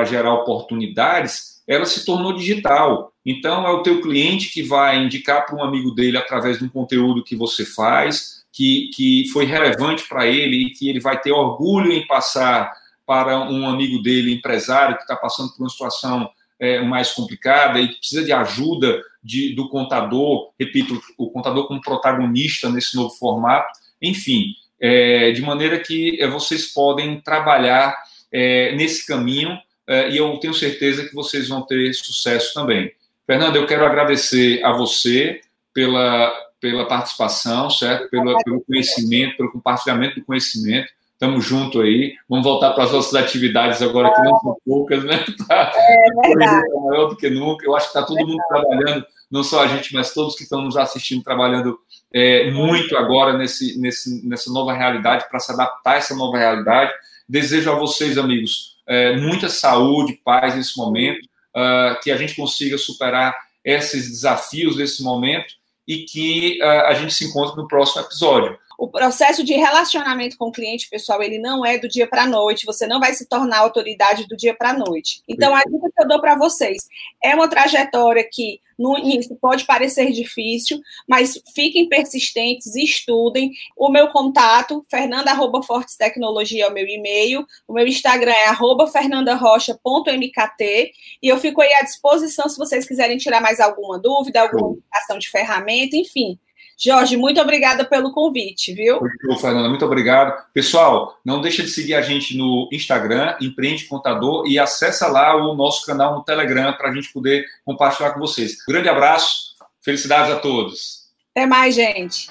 gerar oportunidades, ela se tornou digital. Então, é o teu cliente que vai indicar para um amigo dele através de um conteúdo que você faz, que, que foi relevante para ele e que ele vai ter orgulho em passar para um amigo dele, empresário, que está passando por uma situação é, mais complicada e que precisa de ajuda de, do contador, repito, o contador como protagonista nesse novo formato, enfim, é, de maneira que é, vocês podem trabalhar é, nesse caminho é, e eu tenho certeza que vocês vão ter sucesso também. Fernando, eu quero agradecer a você pela, pela participação, certo? Pelo, pelo conhecimento, pelo compartilhamento do conhecimento. Estamos junto aí. Vamos voltar para as nossas atividades agora, que não são poucas, né? <laughs> Tá, é verdade. Tá maior do que nunca. Eu acho que está todo mundo trabalhando, não só a gente, mas todos que estão nos assistindo trabalhando é, muito agora nesse, nesse, nessa nova realidade, para se adaptar a essa nova realidade. Desejo a vocês, amigos, é, muita saúde, paz nesse momento, uh, que a gente consiga superar esses desafios desse momento e que uh, a gente se encontre no próximo episódio. O processo de relacionamento com o cliente, pessoal, ele não é do dia para a noite. Você não vai se tornar autoridade do dia para a noite. Então, a dica que eu dou para vocês é uma trajetória que no início pode parecer difícil, mas fiquem persistentes, estudem. O meu contato, fernanda.fortes tecnologia é o meu e-mail. O meu Instagram é fernandarocha.mkt. E eu fico aí à disposição se vocês quiserem tirar mais alguma dúvida, alguma indicação de ferramenta, enfim. Jorge, muito obrigada pelo convite, viu? Muito, Fernanda, muito obrigado. Pessoal, não deixa de seguir a gente no Instagram, Empreende Contador, e acessa lá o nosso canal no Telegram para a gente poder compartilhar com vocês. Grande abraço, felicidades a todos. Até mais, gente.